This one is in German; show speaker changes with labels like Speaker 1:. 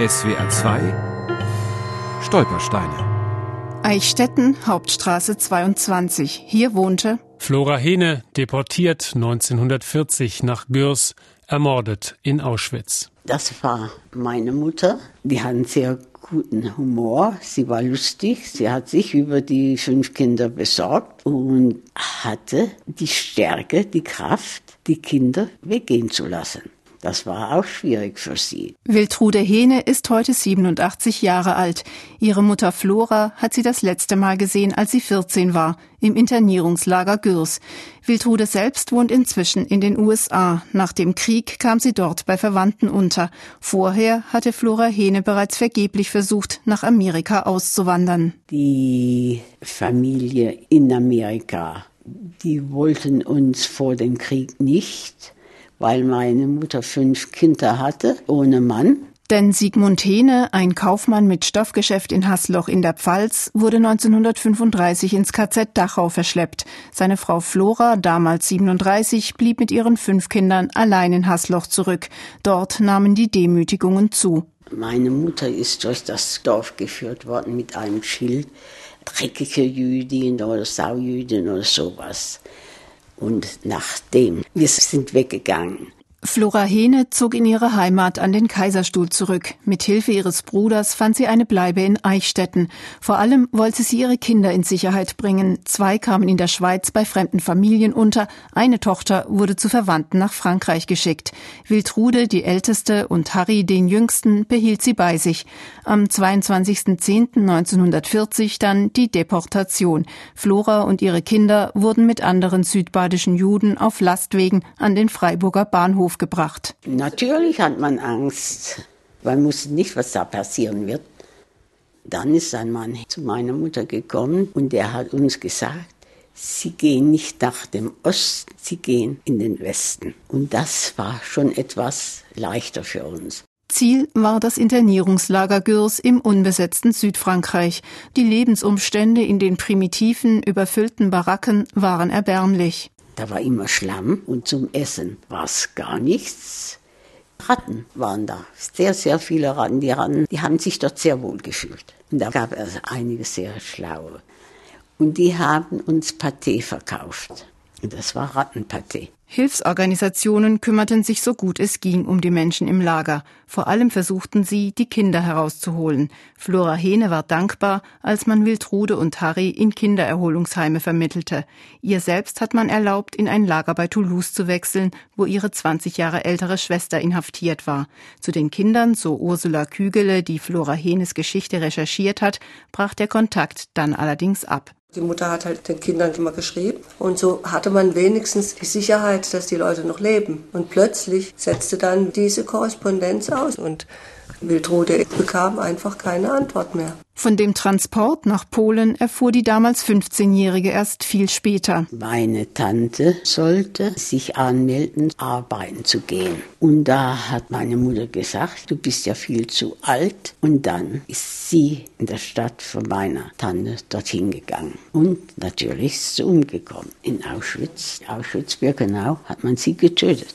Speaker 1: SWR 2 Stolpersteine
Speaker 2: Eichstätten, Hauptstraße 22. Hier wohnte
Speaker 3: Flora Hene, deportiert 1940 nach Gürs, ermordet in Auschwitz.
Speaker 4: Das war meine Mutter. Die hat einen sehr guten Humor. Sie war lustig. Sie hat sich über die fünf Kinder besorgt und hatte die Stärke, die Kraft, die Kinder weggehen zu lassen. Das war auch schwierig für sie.
Speaker 2: Wiltrude Hene ist heute 87 Jahre alt. Ihre Mutter Flora hat sie das letzte Mal gesehen, als sie 14 war, im Internierungslager Gürs. Wiltrude selbst wohnt inzwischen in den USA. Nach dem Krieg kam sie dort bei Verwandten unter. Vorher hatte Flora Hene bereits vergeblich versucht, nach Amerika auszuwandern.
Speaker 4: Die Familie in Amerika, die wollten uns vor dem Krieg nicht weil meine Mutter fünf Kinder hatte, ohne Mann.
Speaker 2: Denn Sigmund Hene, ein Kaufmann mit Stoffgeschäft in Hasloch in der Pfalz, wurde 1935 ins KZ Dachau verschleppt. Seine Frau Flora, damals 37, blieb mit ihren fünf Kindern allein in Hasloch zurück. Dort nahmen die Demütigungen zu.
Speaker 4: Meine Mutter ist durch das Dorf geführt worden mit einem Schild, dreckige Jüdin oder Saujüdin oder sowas. Und nachdem wir sind weggegangen,
Speaker 2: Flora Hene zog in ihre Heimat an den Kaiserstuhl zurück. Mit Hilfe ihres Bruders fand sie eine Bleibe in Eichstätten. Vor allem wollte sie ihre Kinder in Sicherheit bringen. Zwei kamen in der Schweiz bei fremden Familien unter. Eine Tochter wurde zu Verwandten nach Frankreich geschickt. Wiltrude, die älteste, und Harry, den jüngsten, behielt sie bei sich. Am 22.10.1940 dann die Deportation. Flora und ihre Kinder wurden mit anderen südbadischen Juden auf Lastwegen an den Freiburger Bahnhof Bahnhof gebracht.
Speaker 4: Natürlich hat man Angst. Man wusste nicht, was da passieren wird. Dann ist ein Mann zu meiner Mutter gekommen und der hat uns gesagt, Sie gehen nicht nach dem Osten, Sie gehen in den Westen. Und das war schon etwas leichter für uns.
Speaker 2: Ziel war das Internierungslager Gürs im unbesetzten Südfrankreich. Die Lebensumstände in den primitiven, überfüllten Baracken waren erbärmlich.
Speaker 4: Da war immer Schlamm und zum Essen war es gar nichts. Ratten waren da, sehr, sehr viele Ratten. Die Ratten, die haben sich dort sehr wohl gefühlt. Und da gab es einige sehr schlaue. Und die haben uns Pâté verkauft. Und das war Rattenpâté.
Speaker 2: Hilfsorganisationen kümmerten sich so gut es ging um die Menschen im Lager. Vor allem versuchten sie, die Kinder herauszuholen. Flora Hene war dankbar, als man Wildrude und Harry in Kindererholungsheime vermittelte. Ihr selbst hat man erlaubt, in ein Lager bei Toulouse zu wechseln, wo ihre 20 Jahre ältere Schwester inhaftiert war. Zu den Kindern, so Ursula Kügele, die Flora Henes Geschichte recherchiert hat, brach der Kontakt dann allerdings ab.
Speaker 5: Die Mutter hat halt den Kindern immer geschrieben und so hatte man wenigstens die Sicherheit, dass die Leute noch leben. Und plötzlich setzte dann diese Korrespondenz aus und Wildrode bekam einfach keine Antwort mehr.
Speaker 2: Von dem Transport nach Polen erfuhr die damals 15-Jährige erst viel später.
Speaker 4: Meine Tante sollte sich anmelden, arbeiten zu gehen. Und da hat meine Mutter gesagt, du bist ja viel zu alt. Und dann ist sie in der Stadt von meiner Tante dorthin gegangen. Und natürlich ist sie umgekommen. In Auschwitz, Auschwitz-Birkenau, hat man sie getötet.